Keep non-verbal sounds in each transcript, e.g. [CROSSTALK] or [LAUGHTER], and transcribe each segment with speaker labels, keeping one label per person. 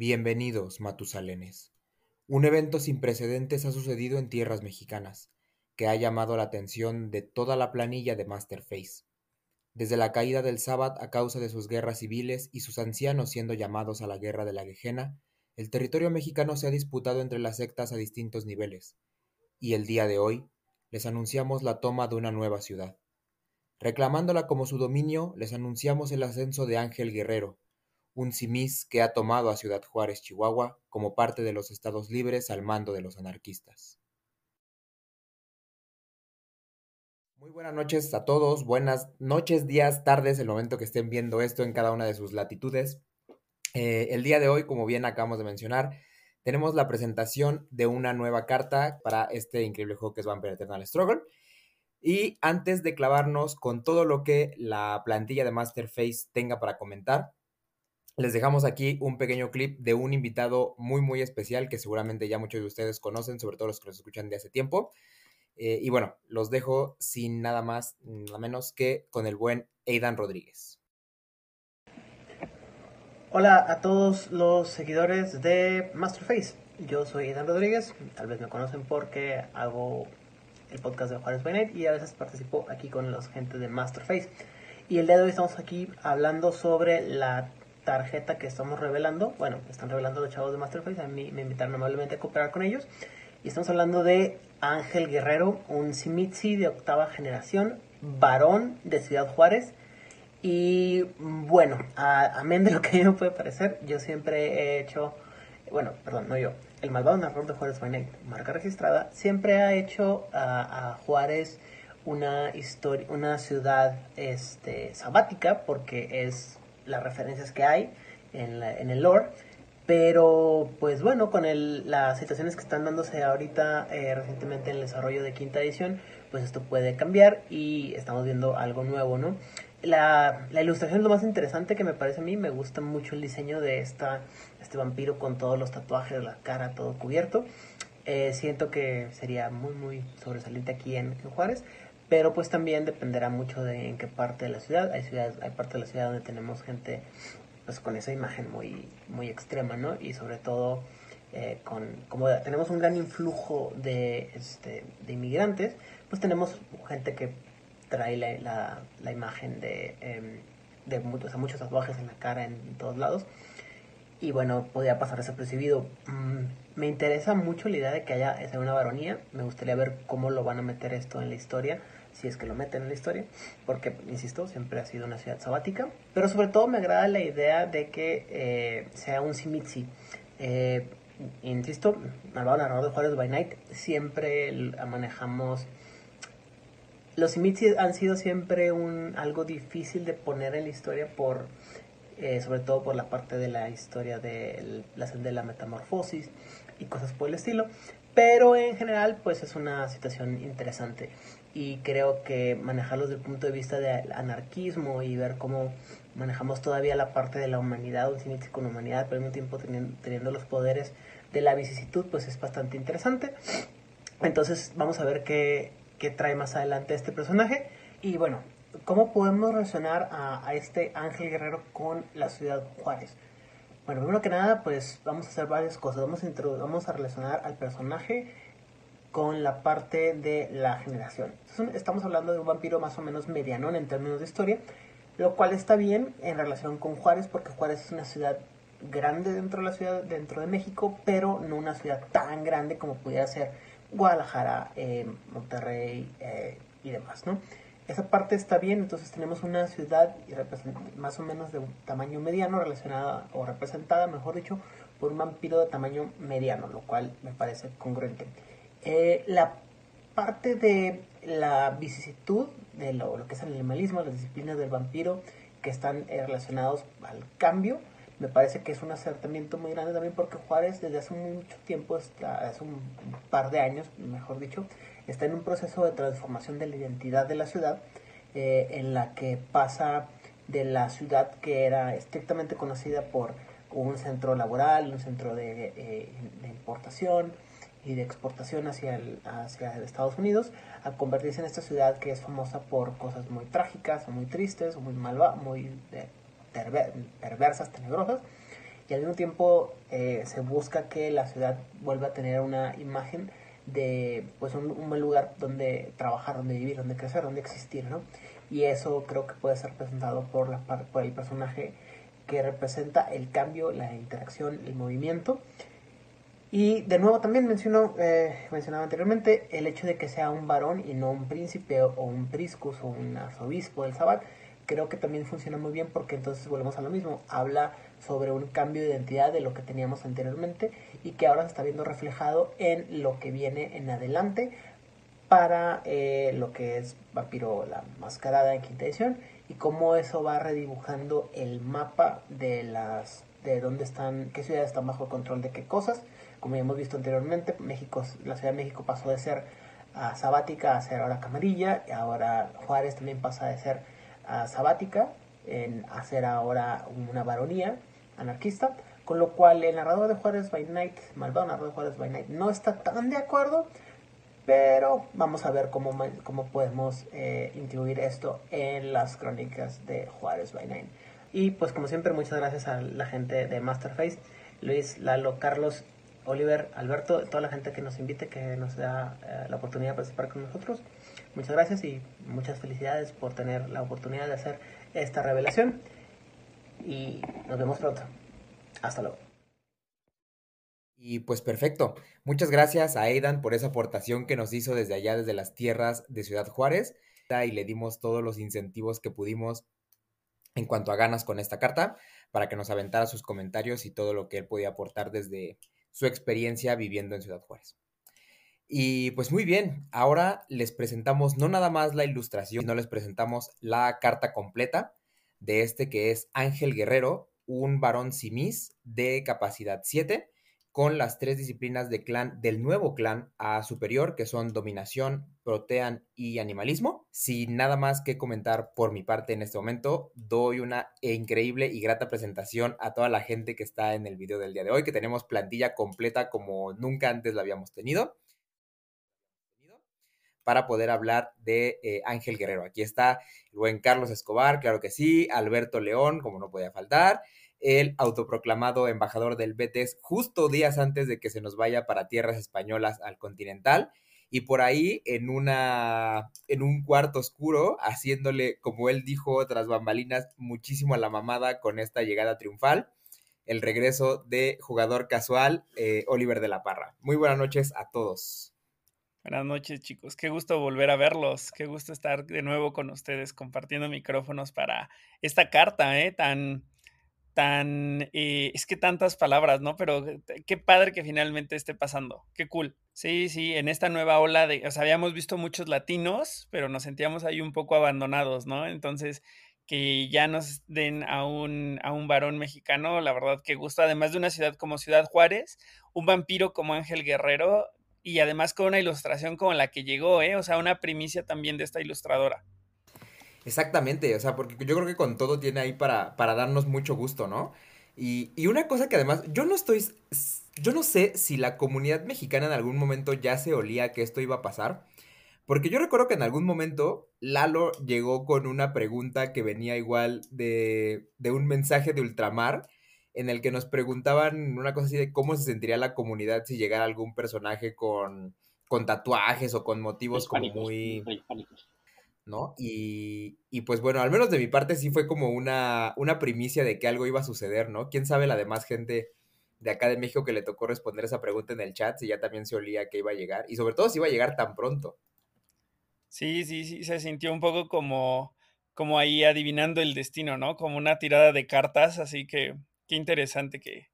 Speaker 1: Bienvenidos, Matusalenes. Un evento sin precedentes ha sucedido en tierras mexicanas, que ha llamado la atención de toda la planilla de Masterface. Desde la caída del Sabbath a causa de sus guerras civiles y sus ancianos siendo llamados a la guerra de la Gejena, el territorio mexicano se ha disputado entre las sectas a distintos niveles, y el día de hoy les anunciamos la toma de una nueva ciudad. Reclamándola como su dominio, les anunciamos el ascenso de Ángel Guerrero, un simis que ha tomado a Ciudad Juárez, Chihuahua, como parte de los Estados Libres al mando de los anarquistas. Muy buenas noches a todos, buenas noches, días, tardes, el momento que estén viendo esto en cada una de sus latitudes. Eh, el día de hoy, como bien acabamos de mencionar, tenemos la presentación de una nueva carta para este increíble juego que es Vampire Eternal Struggle. Y antes de clavarnos con todo lo que la plantilla de Masterface tenga para comentar, les dejamos aquí un pequeño clip de un invitado muy, muy especial que seguramente ya muchos de ustedes conocen, sobre todo los que nos escuchan de hace tiempo. Eh, y bueno, los dejo sin nada más, nada menos que con el buen Aidan Rodríguez.
Speaker 2: Hola a todos los seguidores de Masterface. Yo soy Aidan Rodríguez, tal vez me conocen porque hago el podcast de Juárez by y a veces participo aquí con los gente de Masterface. Y el día de hoy estamos aquí hablando sobre la tarjeta que estamos revelando. Bueno, están revelando los chavos de Masterface. A mí me invitaron amablemente a cooperar con ellos. Y estamos hablando de Ángel Guerrero, un Simitsi de octava generación, varón de Ciudad Juárez. Y bueno, amén de lo que a mí me puede parecer, yo siempre he hecho, bueno, perdón, no yo, el malvado narrador de Juárez by marca registrada, siempre ha hecho a, a Juárez una historia, una ciudad este, sabática, porque es las referencias que hay en, en el lore. Pero, pues bueno, con el, las situaciones que están dándose ahorita eh, recientemente en el desarrollo de quinta edición, pues esto puede cambiar y estamos viendo algo nuevo, ¿no? La, la, ilustración es lo más interesante que me parece a mí. Me gusta mucho el diseño de esta, este vampiro con todos los tatuajes, la cara, todo cubierto. Eh, siento que sería muy, muy sobresaliente aquí en, en Juárez pero pues también dependerá mucho de en qué parte de la ciudad. Hay ciudades, hay partes de la ciudad donde tenemos gente pues con esa imagen muy, muy extrema, ¿no? Y sobre todo eh, con, como tenemos un gran influjo de, este, de inmigrantes, pues tenemos gente que trae la, la, imagen de, em, de muchos, muchos tatuajes en la cara en, todos lados. Y bueno, podría pasar desapercibido. Mm, me interesa mucho la idea de que haya esa una varonía. Me gustaría ver cómo lo van a meter esto en la historia si es que lo meten en la historia, porque, insisto, siempre ha sido una ciudad sabática, pero sobre todo me agrada la idea de que eh, sea un Simitsi. Eh, insisto, malvado narrador de Juárez by Night, siempre manejamos... Los Simitsi han sido siempre un, algo difícil de poner en la historia por... Eh, sobre todo por la parte de la historia de la, de la metamorfosis y cosas por el estilo, pero en general pues es una situación interesante y creo que manejarlo desde el punto de vista del anarquismo y ver cómo manejamos todavía la parte de la humanidad, un cine con humanidad, pero al mismo tiempo teniendo, los poderes de la vicisitud, pues es bastante interesante. Entonces vamos a ver qué, qué trae más adelante este personaje. Y bueno, ¿cómo podemos relacionar a, a este Ángel Guerrero con la ciudad Juárez? Bueno, primero que nada, pues vamos a hacer varias cosas. Vamos a, vamos a relacionar al personaje con la parte de la generación. estamos hablando de un vampiro más o menos mediano en términos de historia, lo cual está bien en relación con Juárez, porque Juárez es una ciudad grande dentro de la ciudad, dentro de México, pero no una ciudad tan grande como pudiera ser Guadalajara, eh, Monterrey eh, y demás, ¿no? Esa parte está bien, entonces tenemos una ciudad más o menos de un tamaño mediano relacionada o representada, mejor dicho, por un vampiro de tamaño mediano, lo cual me parece congruente. Eh, la parte de la vicisitud, de lo, que es el animalismo, las disciplinas del vampiro, que están eh, relacionados al cambio, me parece que es un acertamiento muy grande también porque Juárez desde hace mucho tiempo, está, hace un par de años, mejor dicho, está en un proceso de transformación de la identidad de la ciudad, eh, en la que pasa de la ciudad que era estrictamente conocida por un centro laboral, un centro de importación, y de exportación hacia, el, hacia Estados Unidos a convertirse en esta ciudad que es famosa por cosas muy trágicas muy tristes muy malva, muy eh, perversas, tenebrosas y al mismo tiempo eh, se busca que la ciudad vuelva a tener una imagen de pues un, buen lugar donde trabajar, donde vivir, donde crecer, donde existir, ¿no? Y eso creo que puede ser presentado por, la, por el personaje que representa el cambio, la interacción, el movimiento. Y de nuevo también mencionó, eh, mencionaba anteriormente el hecho de que sea un varón y no un príncipe o un priscus o un arzobispo del Sabbat, creo que también funciona muy bien porque entonces volvemos a lo mismo, habla sobre un cambio de identidad de lo que teníamos anteriormente y que ahora se está viendo reflejado en lo que viene en adelante para eh, lo que es Vampiro la Mascarada en quinta edición y cómo eso va redibujando el mapa de las de dónde están, qué ciudades están bajo control de qué cosas. Como ya hemos visto anteriormente, México, la Ciudad de México pasó de ser a sabática a ser ahora camarilla, y ahora Juárez también pasa de ser a sabática en hacer ahora una baronía anarquista, con lo cual el narrador de Juárez by Night, malvado narrador de Juárez by Night, no está tan de acuerdo, pero vamos a ver cómo, cómo podemos eh, incluir esto en las crónicas de Juárez by Night. Y pues como siempre, muchas gracias a la gente de Masterface, Luis, Lalo, Carlos, Oliver, Alberto, toda la gente que nos invite, que nos da eh, la oportunidad de participar con nosotros. Muchas gracias y muchas felicidades por tener la oportunidad de hacer esta revelación. Y nos vemos pronto. Hasta luego.
Speaker 1: Y pues perfecto. Muchas gracias a Aidan por esa aportación que nos hizo desde allá, desde las tierras de Ciudad Juárez. Y le dimos todos los incentivos que pudimos en cuanto a ganas con esta carta para que nos aventara sus comentarios y todo lo que él podía aportar desde su experiencia viviendo en Ciudad Juárez. Y pues muy bien, ahora les presentamos no nada más la ilustración, sino les presentamos la carta completa de este que es Ángel Guerrero, un varón simis de capacidad 7 con las tres disciplinas de clan del nuevo clan A superior, que son dominación, protean y animalismo. Sin nada más que comentar por mi parte en este momento, doy una increíble y grata presentación a toda la gente que está en el video del día de hoy, que tenemos plantilla completa como nunca antes la habíamos tenido para poder hablar de eh, Ángel Guerrero. Aquí está el buen Carlos Escobar, claro que sí, Alberto León, como no podía faltar, el autoproclamado embajador del Betis justo días antes de que se nos vaya para tierras españolas al continental y por ahí en una en un cuarto oscuro haciéndole como él dijo otras bambalinas muchísimo a la mamada con esta llegada triunfal el regreso de jugador casual eh, Oliver de la Parra muy buenas noches a todos
Speaker 3: Buenas noches, chicos. Qué gusto volver a verlos. Qué gusto estar de nuevo con ustedes compartiendo micrófonos para esta carta, ¿eh? Tan, tan, eh, es que tantas palabras, ¿no? Pero eh, qué padre que finalmente esté pasando, qué cool. Sí, sí, en esta nueva ola de, o sea, habíamos visto muchos latinos, pero nos sentíamos ahí un poco abandonados, ¿no? Entonces, que ya nos den a un, a un varón mexicano, la verdad que gusta, además de una ciudad como Ciudad Juárez, un vampiro como Ángel Guerrero y además con una ilustración como la que llegó, ¿eh? O sea, una primicia también de esta ilustradora.
Speaker 1: Exactamente, o sea, porque yo creo que con todo tiene ahí para, para darnos mucho gusto, ¿no? Y, y, una cosa que además, yo no estoy, yo no sé si la comunidad mexicana en algún momento ya se olía que esto iba a pasar, porque yo recuerdo que en algún momento Lalo llegó con una pregunta que venía igual de, de un mensaje de ultramar, en el que nos preguntaban una cosa así de cómo se sentiría la comunidad si llegara algún personaje con, con tatuajes o con motivos como muy... ¿no? Y, y, pues bueno, al menos de mi parte sí fue como una, una primicia de que algo iba a suceder, ¿no? ¿Quién sabe la demás gente de acá de México que le tocó responder esa pregunta en el chat si ya también se olía que iba a llegar? Y sobre todo si iba a llegar tan pronto.
Speaker 3: Sí, sí, sí, se sintió un poco como, como ahí adivinando el destino, ¿no? Como una tirada de cartas, así que qué interesante que,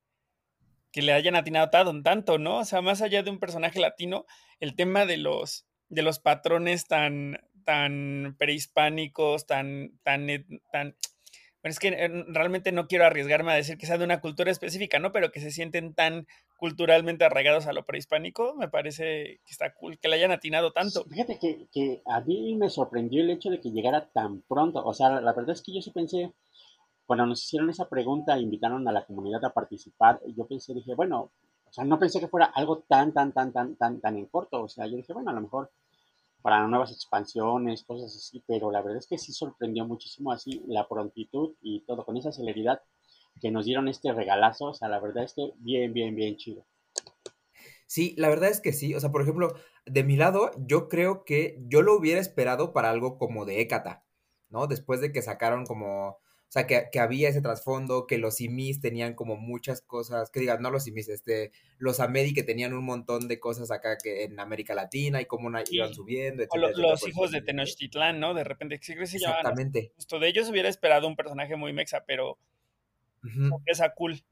Speaker 3: que le hayan atinado tanto, ¿no? O sea, más allá de un personaje latino, el tema de los, de los patrones tan, tan prehispánicos, tan, tan, tan, bueno, es que eh, realmente no quiero arriesgarme a decir que sea de una cultura específica, ¿no? Pero que se sienten tan culturalmente arraigados a lo prehispánico, me parece que está cool que le hayan atinado tanto.
Speaker 4: Fíjate que, a mí me sorprendió el hecho de que llegara tan pronto. O sea, la verdad es que yo sí pensé, cuando nos hicieron esa pregunta, invitaron a la comunidad a participar, yo pensé, dije, bueno, o sea, no pensé que fuera algo tan, tan, tan, tan, tan, tan en corto. O sea, yo dije, bueno, a lo mejor para nuevas expansiones, cosas así, pero la verdad es que sí sorprendió muchísimo así la prontitud y todo con esa celeridad. que nos dieron este regalazo. O sea, la verdad es que bien, bien, bien chido.
Speaker 1: Sí, la verdad es que sí. O sea, por ejemplo, de mi lado, yo creo que yo lo hubiera esperado para algo como de Hécata, ¿no? Después de que sacaron como sea, que, había ese trasfondo, que los simis tenían como muchas cosas, que digan, no los simis, este, los Ameri que tenían un montón de cosas acá que en América Latina y cómo iban subiendo,
Speaker 3: etcétera, o los hijos de Tenochtitlán, ¿no? De repente, sí, se
Speaker 1: Exactamente.
Speaker 3: Justo de ellos hubiera esperado un personaje muy mexa, pero es cool.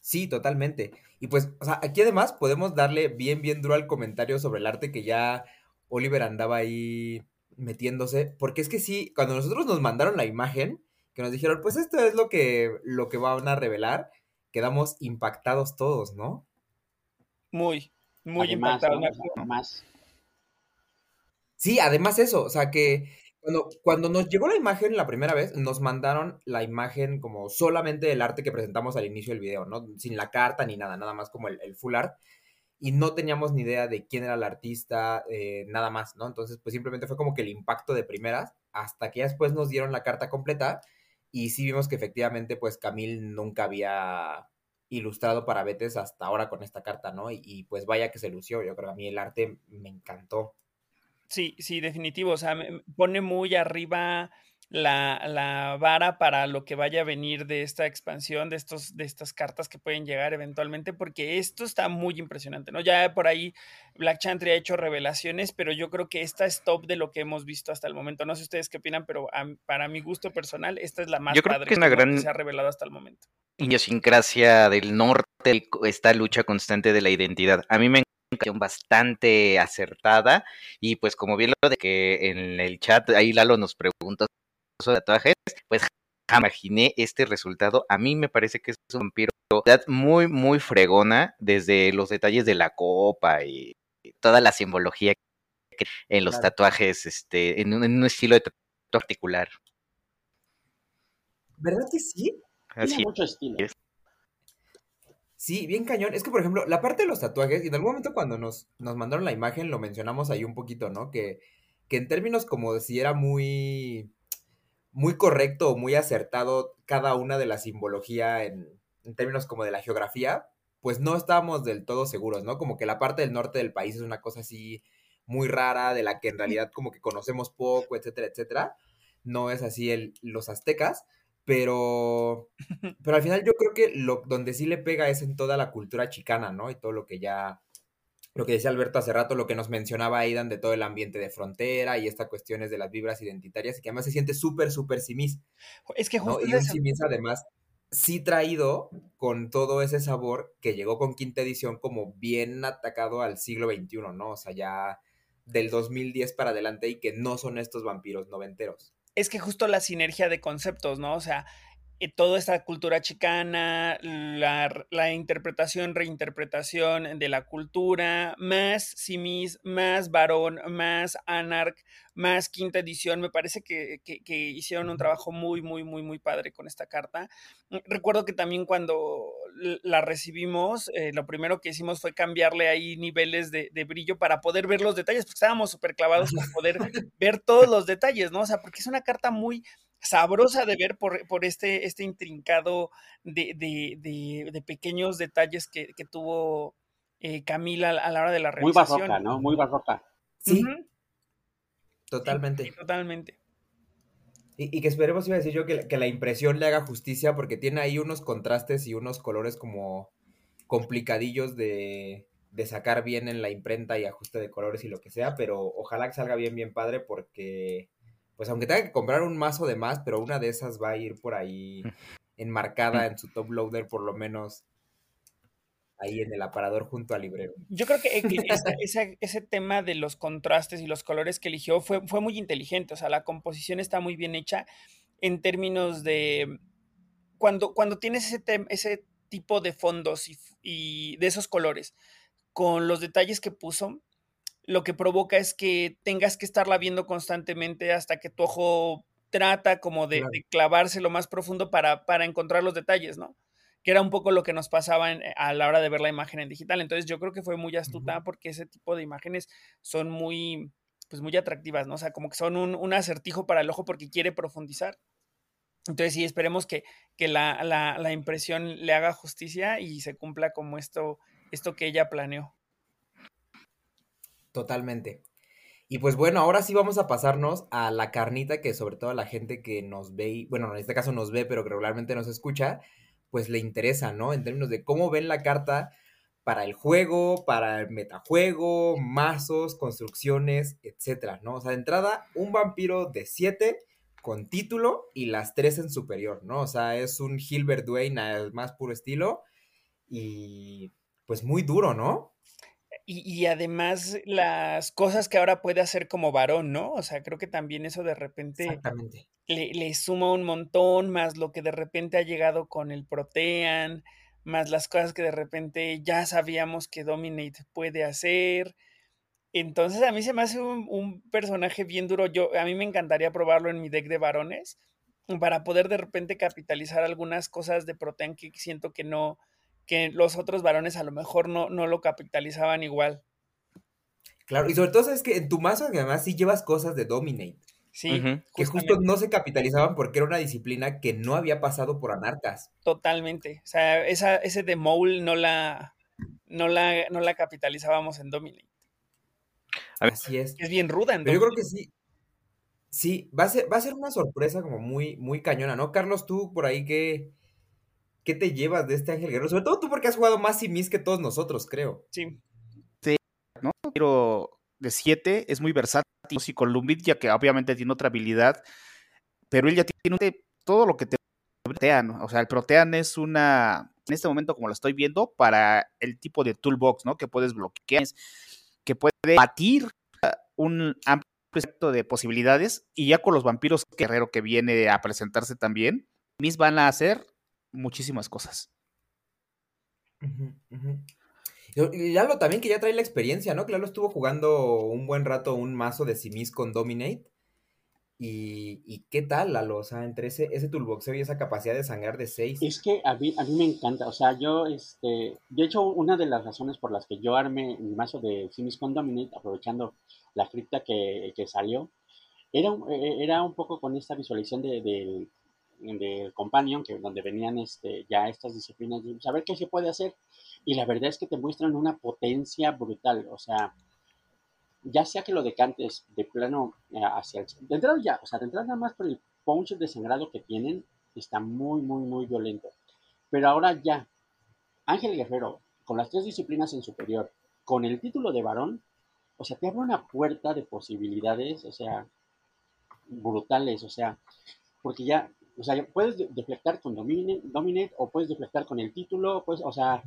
Speaker 1: Sí, totalmente. Y pues, o sea, aquí además podemos darle bien, bien duro al comentario sobre el arte que ya Oliver andaba ahí metiéndose, porque es que sí, cuando nosotros nos mandaron la imagen, que nos dijeron, pues esto es lo que, lo que van a revelar, quedamos impactados todos, ¿no?
Speaker 3: Muy, muy impactados.
Speaker 4: Más.
Speaker 1: Sí, además eso, o sea que cuando, cuando nos llegó la imagen la primera vez, nos mandaron la imagen como solamente el arte que presentamos al inicio del video, ¿no? Sin la carta ni nada, nada más como el, el full art y no teníamos ni idea de quién era el artista, eh, nada más, ¿no? Entonces, pues simplemente fue como que el impacto de primeras, hasta que ya después nos dieron la carta completa y sí vimos que efectivamente, pues Camil nunca había ilustrado para Betes hasta ahora con esta carta, ¿no? Y, pues vaya que se lució, yo creo que a mí el arte me encantó.
Speaker 3: Sí, sí, definitivo, o sea, me pone muy arriba la, la, vara para lo que vaya a venir de esta expansión, de, estos, de estas cartas que pueden llegar eventualmente, porque esto está muy impresionante, ¿no? Ya por ahí Black Chantry ha hecho revelaciones, pero yo creo que esta es top de lo que hemos visto hasta el momento. No sé ustedes qué opinan, pero para mi gusto personal, esta es la más
Speaker 5: yo creo que, es una gran...
Speaker 3: se ha revelado hasta el momento.
Speaker 5: Idiosincrasia del norte, esta lucha constante de la identidad. A mí me bastante acertada y pues como bien lo de que en el chat ahí Lalo nos pregunta de tatuajes, pues imaginé este resultado. A mí me parece que es un vampiro muy, muy fregona, desde los detalles de la copa y toda la simbología en los tatuajes, este, en un, estilo de tatuaje particular.
Speaker 1: ¿Verdad que sí?
Speaker 4: Tiene mucho estilo.
Speaker 1: Sí, bien cañón. Es que, por ejemplo, la parte de los tatuajes, y en algún momento cuando nos, nos mandaron la imagen, lo mencionamos ahí un poquito, ¿no? Que, que en términos como de si era muy muy correcto o muy acertado cada una de la simbología en, términos como de la geografía, pues no estábamos del todo seguros, ¿no? Como que la parte del norte del país es una cosa así muy rara, de la que en realidad como que conocemos poco, etcétera, etcétera. No es así el, los aztecas, pero, [LAUGHS] pero al final yo creo que lo, donde sí le pega es en toda la cultura chicana, ¿no? Y todo lo que ya lo que decía Alberto hace rato, lo que nos mencionaba Aidan de todo el ambiente de frontera y esta cuestiones de las vibras identitarias y que además se siente súper, súper simis.
Speaker 3: Es que justo
Speaker 1: Y un simis además sí traído con todo ese sabor que llegó con quinta edición como bien atacado al siglo XXI, ¿no? O sea, ya del 2010 para adelante y que no son estos vampiros noventeros.
Speaker 3: Es que justo la sinergia de conceptos, ¿no? O sea, toda esta cultura chicana, la, interpretación, reinterpretación de la cultura, más simis, más varón, más anarch, más quinta edición. Me parece que, hicieron un trabajo muy, muy, muy, muy padre con esta carta. Mm, recuerdo que también cuando la recibimos, eh, lo primero que hicimos fue cambiarle ahí niveles de, de brillo para poder ver los detalles, porque estábamos súper clavados para poder [LAUGHS] ver todos los detalles, ¿no? O sea, porque es una carta muy sabrosa de ver por, por este, este intrincado de, de, de, pequeños detalles que, que tuvo eh, Camila a la hora de la
Speaker 4: realización. Muy barroca, ¿no? Muy barroca.
Speaker 1: Sí. Totalmente.
Speaker 3: totalmente.
Speaker 1: Y, y, que esperemos, iba a decir yo, que, que, la impresión le haga justicia porque tiene ahí unos contrastes y unos colores como complicadillos de, de sacar bien en la imprenta y ajuste de colores y lo que sea, pero ojalá que salga bien, bien padre porque pues aunque tenga que comprar un mazo de más, pero una de esas va a ir por ahí enmarcada en su top loader, por lo menos ahí en el aparador junto al librero.
Speaker 3: Yo creo que ese, ese, tema de los contrastes y los colores que eligió fue, fue muy inteligente, o sea, la composición está muy bien hecha en términos de cuando, cuando tienes ese, ese tipo de fondos y, y de esos colores con los detalles que puso, lo que provoca es que tengas que estarla viendo constantemente hasta que tu ojo trata como de, clavarse lo más profundo para, para, encontrar los detalles, ¿no? Que era un poco lo que nos pasaba a la hora de ver la imagen en digital. Entonces yo creo que fue muy astuta porque ese tipo de imágenes son muy, pues muy atractivas, ¿no? O sea, como que son un, un acertijo para el ojo porque quiere profundizar. Entonces sí, esperemos que, que la, la, la, impresión le haga justicia y se cumpla como esto, esto que ella planeó.
Speaker 1: Totalmente. Y pues bueno, ahora sí vamos a pasarnos a la carnita que sobre todo a la gente que nos ve, bueno, en este caso nos ve, pero que regularmente nos escucha, pues le interesa, ¿no? En términos de cómo ven la carta para el juego, para el metajuego, mazos, construcciones, etcétera, ¿no? O sea, de entrada, un vampiro de 7 con título y las 3 en superior, ¿no? O sea, es un Hilbert Dwayne al más puro estilo y pues muy duro, ¿no?
Speaker 3: Y, y, además las cosas que ahora puede hacer como varón, ¿no? O sea, creo que también eso de repente le, le, suma un montón, más lo que de repente ha llegado con el Protean, más las cosas que de repente ya sabíamos que Dominate puede hacer. Entonces a mí se me hace un, personaje bien duro. Yo, a mí me encantaría probarlo en mi deck de varones para poder de repente capitalizar algunas cosas de Protean que siento que no, que los otros varones a lo mejor no, no lo capitalizaban igual.
Speaker 1: Claro, y sobre todo sabes que en tu mazo además sí llevas cosas de Dominate. Sí. Que justo no se capitalizaban porque era una disciplina que no había pasado por anarcas.
Speaker 3: Totalmente. O sea, esa, ese de Mole no la, no la, no la capitalizábamos en Dominate.
Speaker 1: Así es.
Speaker 3: Es bien ruda en
Speaker 1: Pero yo creo que sí. Sí, va a ser, va a ser una sorpresa como muy, muy cañona, ¿no? Carlos, tú por ahí qué, qué te llevas de este Ángel Guerrero? Sobre todo tú porque has jugado más Simis que todos nosotros, creo.
Speaker 3: Sí.
Speaker 6: Sí, ¿no? Pero de 7 es muy versátil y con Lumbit, ya que obviamente tiene otra habilidad, pero él ya tiene todo lo que te protean. O sea, el protean es una, en este momento como lo estoy viendo, para el tipo de toolbox, ¿no? Que puedes bloquear, que puede batir un amplio espectro de posibilidades y ya con los vampiros guerrero que viene a presentarse también, mis van a hacer muchísimas cosas.
Speaker 1: Y Lalo también que ya trae la experiencia, ¿no? Que Lalo estuvo jugando un buen rato un mazo de Simis con Dominate. Y, qué tal, Lalo? O sea, entre ese, ese toolboxeo y esa capacidad de sangrar de 6.
Speaker 4: Es que a mí, a mí me encanta. O sea, yo, este, de hecho, una de las razones por las que yo armé mi mazo de Simis con Dominate, aprovechando la cripta que, salió, era, e, era un poco con esta visualización de, de Companion, que donde venían este, ya estas disciplinas, de saber qué se puede hacer y la verdad es que te muestran una potencia brutal, o sea, ya sea que lo decantes de plano eh, hacia el... De entrada ya, o sea, de entrada nada más por el punch desangrado que tienen, está muy, muy, muy violento. Pero ahora ya, Ángel Guerrero, con las tres disciplinas en superior, con el título de varón, o sea, te abre una puerta de posibilidades, o sea, brutales, o sea, porque ya, o sea, puedes deflectar con Dominate, Dominate o puedes deflectar con el título, pues, o sea,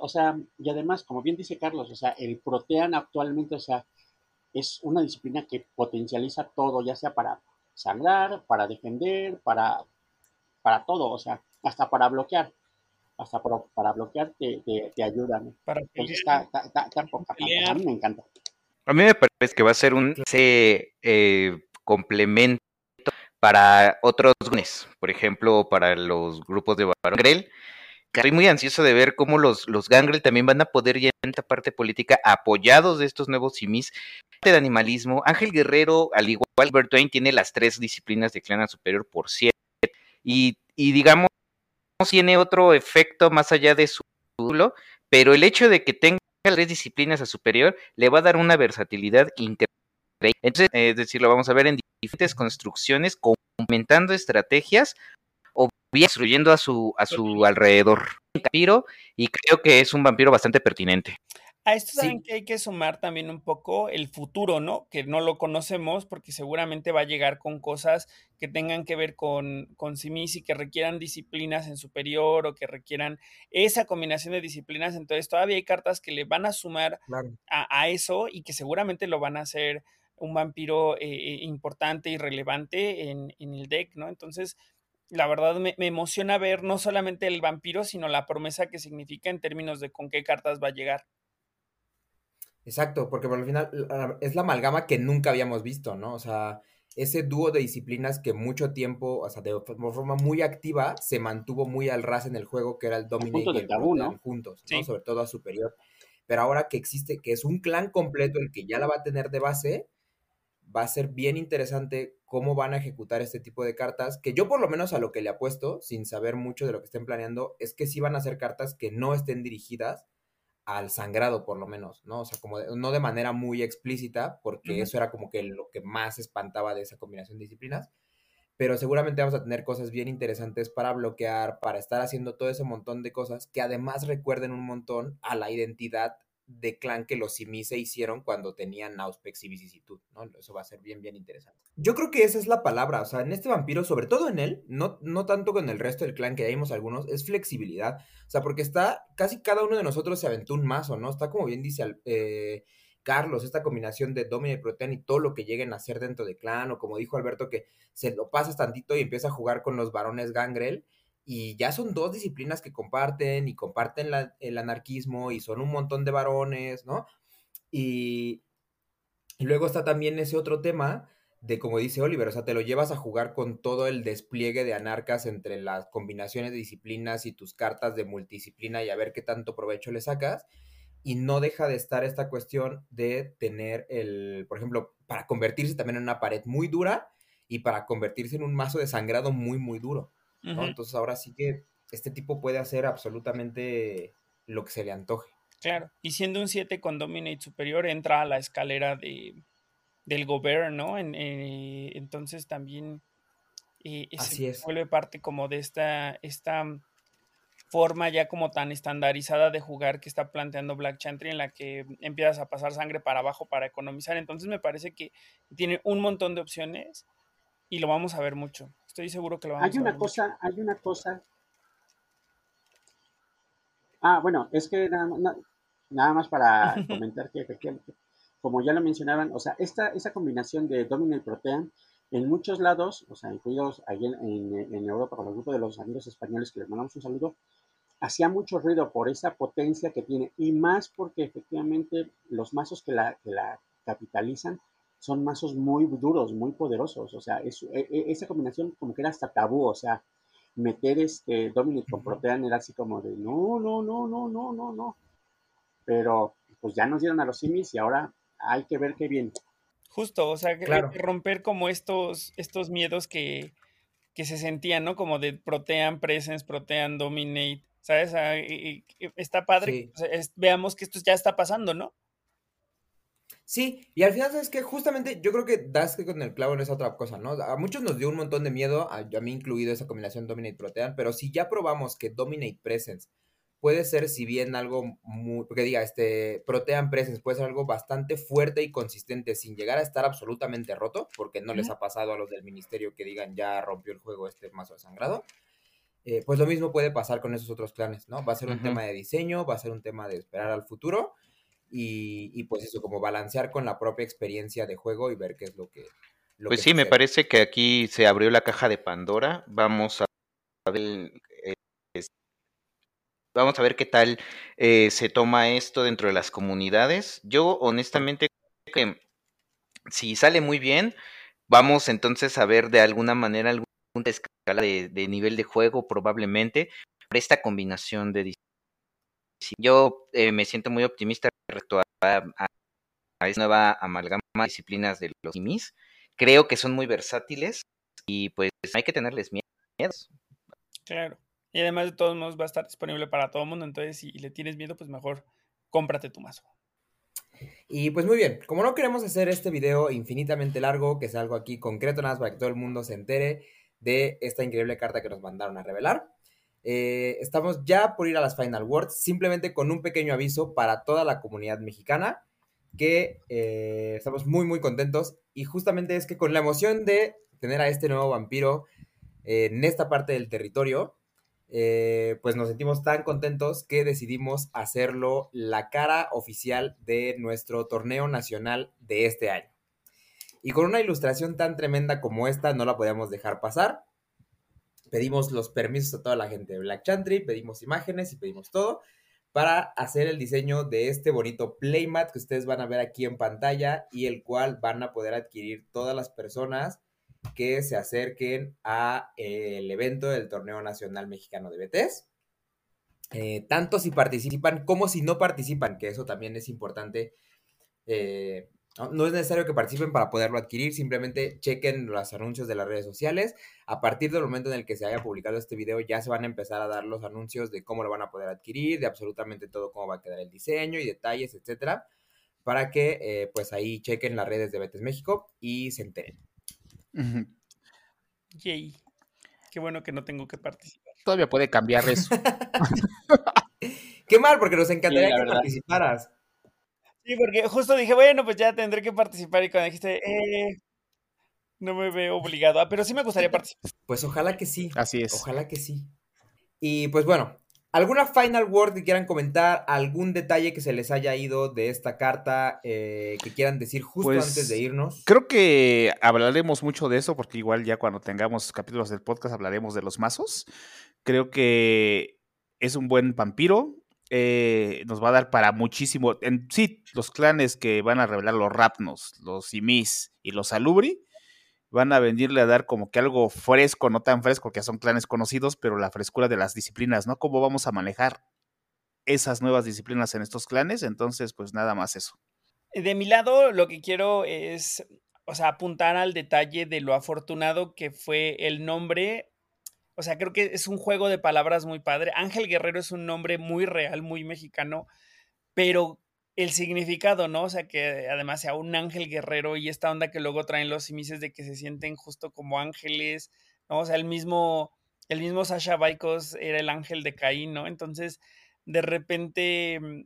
Speaker 4: o sea, y además, como bien dice Carlos, o sea, el Protean actualmente, o sea, es una disciplina que potencializa todo, ya sea para sangrar, para defender, para, para todo, o sea, hasta para bloquear. Hasta para, bloquear te, te, ayudan. Para Entonces está, está, está, A mí me encanta.
Speaker 5: A mí me parece que va a ser un eh, complemento para otros por ejemplo, para los grupos de Grell Estoy muy ansioso de ver cómo los, los Gangrel también van a poder ya en esta parte política apoyados de estos nuevos simis de animalismo. Ángel Guerrero, al igual que Albert Twain, tiene las tres disciplinas de clana superior por siete. Y, y digamos, tiene otro efecto más allá de su título, pero el hecho de que tenga tres disciplinas a superior le va a dar una versatilidad increíble. Entonces, es decir, lo vamos a ver en diferentes construcciones, complementando estrategias o bien destruyendo a su, a su alrededor. Un vampiro, y creo que es un vampiro bastante pertinente.
Speaker 3: A esto saben que hay que sumar también un poco el futuro, ¿no? Que no lo conocemos porque seguramente va a llegar con cosas que tengan que ver con, con simis y que requieran disciplinas en superior o que requieran esa combinación de disciplinas. Entonces todavía hay cartas que le van a sumar a, eso y que seguramente lo van a hacer un vampiro eh, eh, importante y relevante en, en el deck, ¿no? Entonces la verdad me, emociona ver no solamente el vampiro, sino la promesa que significa en términos de con qué cartas va a llegar.
Speaker 1: Exacto, porque por el final es la amalgama que nunca habíamos visto, ¿no? O sea, ese dúo de disciplinas que mucho tiempo, o sea, de forma muy activa, se mantuvo muy al ras en el juego, que era el Dominate y el tabú, ¿no? juntos, ¿no? Sobre todo a superior. Pero ahora que existe, que es un clan completo el que ya la va a tener de base, va a ser bien interesante cómo van a ejecutar este tipo de cartas, que yo por lo menos a lo que le apuesto, sin saber mucho de lo que estén planeando, es que sí van a ser cartas que no estén dirigidas al sangrado, por lo menos, ¿no? O sea, como no de manera muy explícita, porque eso era como que lo que más espantaba de esa combinación de disciplinas, pero seguramente vamos a tener cosas bien interesantes para bloquear, para estar haciendo todo ese montón de cosas que además recuerden un montón a la identidad de clan que los Simis se hicieron cuando tenían Auspex y vicisitud, ¿no? Eso va a ser bien, bien interesante. Yo creo que esa es la palabra, o sea, en este vampiro, sobre todo en él, no, no tanto con el resto del clan, que ya vimos algunos, es flexibilidad, o sea, porque está, casi cada uno de nosotros se aventó un mazo, ¿no? Está como bien dice eh, Carlos, esta combinación de Domina y Protean y todo lo que lleguen a hacer dentro de clan, o como dijo Alberto, que se lo pasas tantito y empieza a jugar con los varones Gangrel, y ya son dos disciplinas que comparten y comparten el anarquismo y son un montón de varones, ¿no? Y, luego está también ese otro tema de, como dice Oliver, o sea, te lo llevas a jugar con todo el despliegue de anarcas entre las combinaciones de disciplinas y tus cartas de multidisciplina y a ver qué tanto provecho le sacas. Y no deja de estar esta cuestión de tener el, por ejemplo, para convertirse también en una pared muy dura y para convertirse en un mazo de sangrado muy, muy duro. Entonces ahora sí que este tipo puede hacer absolutamente lo que se le antoje.
Speaker 3: Claro, y siendo un 7 con Dominate superior, entra a la escalera de, del gobierno, ¿no? Eh, entonces también eh,
Speaker 1: Así es.
Speaker 3: vuelve parte como de esta, esta forma ya como tan estandarizada de jugar que está planteando Black Chantry en la que empiezas a pasar sangre para abajo para economizar. Entonces me parece que tiene un montón de opciones y lo vamos a ver mucho. Estoy seguro que lo vamos
Speaker 4: hay una cosa, Hay una cosa. Ah, bueno, es que nada, más para [LAUGHS] comentar que efectivamente, como ya lo mencionaban, o sea, esta, esa combinación de Domino y Protean, en muchos lados, o sea, incluidos ahí en, en, Europa, con el grupo de los amigos españoles que les mandamos un saludo, hacía mucho ruido por esa potencia que tiene y más porque efectivamente los mazos que la, que la capitalizan son mazos muy duros, muy poderosos. O sea, es, e, e, esa combinación como que era hasta tabú. O sea, meter este Dominic con Protean era así como de no, no, no, no, no, no, no. Pero pues ya nos dieron a los simis y ahora hay que ver qué bien.
Speaker 3: Justo, o sea, romper como estos, estos miedos que, que se sentían, ¿no? Como de Protean Presence, Protean Dominate, ¿sabes? Ah, está padre. veamos que esto ya está pasando, ¿no?
Speaker 1: Sí, y al final, ¿sabes que Justamente yo creo que das que con el clavo no es otra cosa, ¿no? A muchos nos dio un montón de miedo, a, mí incluido esa combinación Dominate-Protean, pero si ya probamos que Dominate Presence puede ser, si bien algo muy, porque diga, este, Protean Presence puede ser algo bastante fuerte y consistente sin llegar a estar absolutamente roto, porque no les ha pasado a los del ministerio que digan ya rompió el juego este mazo de sangrado. Eh, pues lo mismo puede pasar con esos otros clanes, ¿no? Va a ser un tema de diseño, va a ser un tema de esperar al futuro y, pues eso, como balancear con la propia experiencia de juego y ver qué es lo que...
Speaker 5: pues sí, me parece que aquí se abrió la caja de Pandora. Vamos a ver, eh, vamos a ver qué tal eh, se toma esto dentro de las comunidades. Yo honestamente creo que si sale muy bien, vamos entonces a ver de alguna manera alguna escala de, de nivel de juego probablemente por esta combinación de yo eh, me siento muy optimista respecto a, esta nueva amalgama de disciplinas de los IMIS. Creo que son muy versátiles y pues hay que tenerles miedo.
Speaker 3: Claro. Y además de todos modos va a estar disponible para todo el mundo, entonces si le tienes miedo, pues mejor cómprate tu mazo.
Speaker 1: Y pues muy bien, como no queremos hacer este video infinitamente largo, que sea algo aquí concreto nada más para que todo el mundo se entere de esta increíble carta que nos mandaron a revelar, eh, estamos ya por ir a las Final Words, simplemente con un pequeño aviso para toda la comunidad mexicana, que eh, estamos muy, muy contentos. Y justamente es que con la emoción de tener a este nuevo vampiro en esta parte del territorio, eh, pues nos sentimos tan contentos que decidimos hacerlo la cara oficial de nuestro torneo nacional de este año. Y con una ilustración tan tremenda como esta, no la podíamos dejar pasar pedimos los permisos a toda la gente de Black Chantry, pedimos imágenes y pedimos todo para hacer el diseño de este bonito playmat que ustedes van a ver aquí en pantalla y el cual van a poder adquirir todas las personas que se acerquen a eh, el evento del Torneo Nacional Mexicano de BTS. Eh, tanto si participan como si no participan, que eso también es importante eh, No es necesario que participen para poderlo adquirir, simplemente chequen los anuncios de las redes sociales. A partir del momento en el que se haya publicado este video, ya se van a empezar a dar los anuncios de cómo lo van a poder adquirir, de absolutamente todo, cómo va a quedar el diseño y detalles, etcétera, para que eh, pues ahí chequen las redes de Betes México y se enteren.
Speaker 3: Yay. Qué bueno que no tengo que participar.
Speaker 6: Todavía puede cambiar eso. [LAUGHS]
Speaker 1: Qué mal, porque nos encantaría que participaras.
Speaker 3: Sí, porque justo dije, bueno, pues ya tendré que participar y cuando dijiste, eh, no me veo obligado, ah, pero sí me gustaría [LAUGHS] participar.
Speaker 1: Pues ojalá que sí.
Speaker 6: Así es.
Speaker 1: Ojalá que sí. Y pues bueno, ¿alguna final word que quieran comentar? ¿Algún detalle que se les haya ido de esta carta eh, que quieran decir justo pues, antes de irnos?
Speaker 6: Creo que hablaremos mucho de eso porque igual ya cuando tengamos capítulos del podcast hablaremos de los mazos. Creo que es un buen vampiro, eh, nos va a dar para muchísimo. En sí, los clanes que van a revelar los Rapnos, los Simis y los Alubri, van a venirle a dar como que algo fresco, no tan fresco, que son clanes conocidos, pero la frescura de las disciplinas, ¿no? ¿Cómo vamos a manejar esas nuevas disciplinas en estos clanes? Entonces, pues nada más eso.
Speaker 3: De mi lado, lo que quiero es, o sea, apuntar al detalle de lo afortunado que fue el nombre o sea, creo que es un juego de palabras muy padre. Ángel Guerrero es un nombre muy real, muy mexicano, pero el significado, ¿no? O sea, que además sea un ángel guerrero y esta onda que luego traen los simices de que se sienten justo como ángeles, ¿no? O sea, el mismo, el mismo Sasha Baikos era el ángel de Caín, ¿no? Entonces, de repente, mm,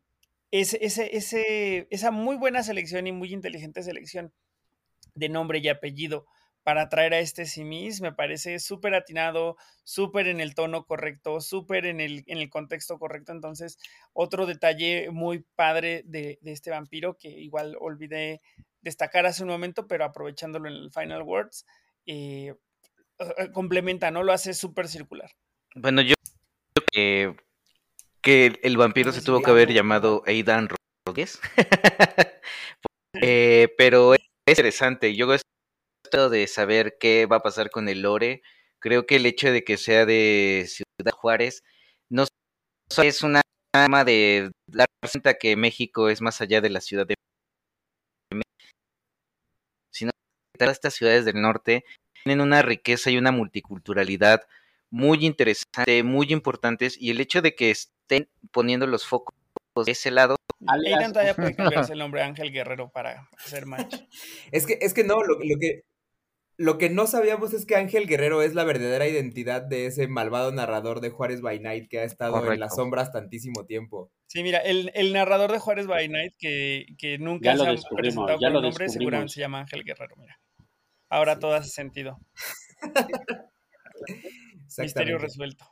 Speaker 3: ese, ese, ese, esa muy buena selección y muy inteligente selección de nombre y apellido para traer a este simis, me parece súper atinado, súper en el tono correcto, súper en el, en el contexto correcto. Entonces, otro detalle muy padre de, este vampiro que igual olvidé destacar hace un momento, pero aprovechándolo en el Final Words, eh, complementa, ¿no? Lo hace súper circular.
Speaker 5: Bueno, yo creo que, el vampiro se tuvo que haber llamado Aidan Rodríguez. [LAUGHS] Eh, pero es interesante. Yo de saber qué va a pasar con el lore. Creo que el hecho de que sea de Ciudad Juárez no es una arma de dar cuenta que México es más allá de la ciudad de México, sino que todas estas ciudades del norte tienen una riqueza y una multiculturalidad muy interesante, muy importantes, y el hecho de que estén poniendo los focos de ese lado.
Speaker 3: Aidan todavía puede cambiarse [LAUGHS] el nombre Ángel Guerrero para hacer match.
Speaker 1: es que, es que no, lo, lo, que, lo que no sabíamos es que Ángel Guerrero es la verdadera identidad de ese malvado narrador de Juárez by Night que ha estado en las sombras tantísimo tiempo.
Speaker 3: Sí, mira, el, narrador de Juárez by Night que, nunca se ha presentado con nombre seguramente se llama Ángel Guerrero, mira. Ahora todo hace sentido. [LAUGHS] Misterio resuelto.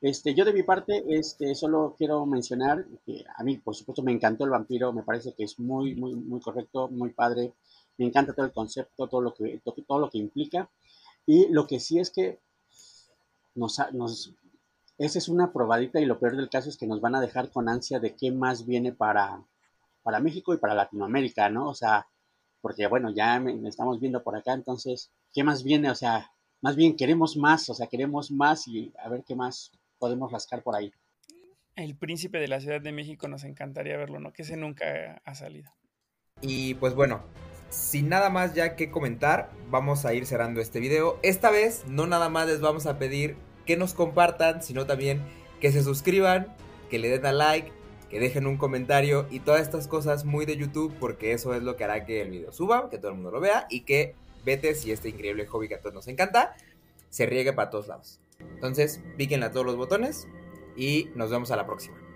Speaker 4: Este, yo de mi parte, este, solo quiero mencionar que a mí, por supuesto, me encantó el vampiro, me parece que es muy, muy, muy correcto, muy padre. Me encanta todo el concepto, todo lo que, todo lo que implica. Y lo que sí es que nos, nos, esa es una probadita y lo peor del caso es que nos van a dejar con ansia de qué más viene para, para México y para Latinoamérica, ¿no? O sea, porque bueno, ya me, estamos viendo por acá, entonces, ¿qué más viene? O sea, más bien queremos más, o sea, queremos más y a ver qué más podemos rascar por ahí.
Speaker 3: El príncipe de la Ciudad de México nos encantaría verlo, ¿no? Que ese nunca ha salido.
Speaker 1: Y pues bueno, sin nada más ya que comentar, vamos a ir cerrando este video. Esta vez no nada más les vamos a pedir que nos compartan, sino también que se suscriban, que le den a like, que dejen un comentario y todas estas cosas muy de YouTube porque eso es lo que hará que el video suba, que todo el mundo lo vea y que vete si este increíble hobby que a todos nos encanta se riegue para todos lados. Entonces, píquenle a todos los botones y nos vemos a la próxima.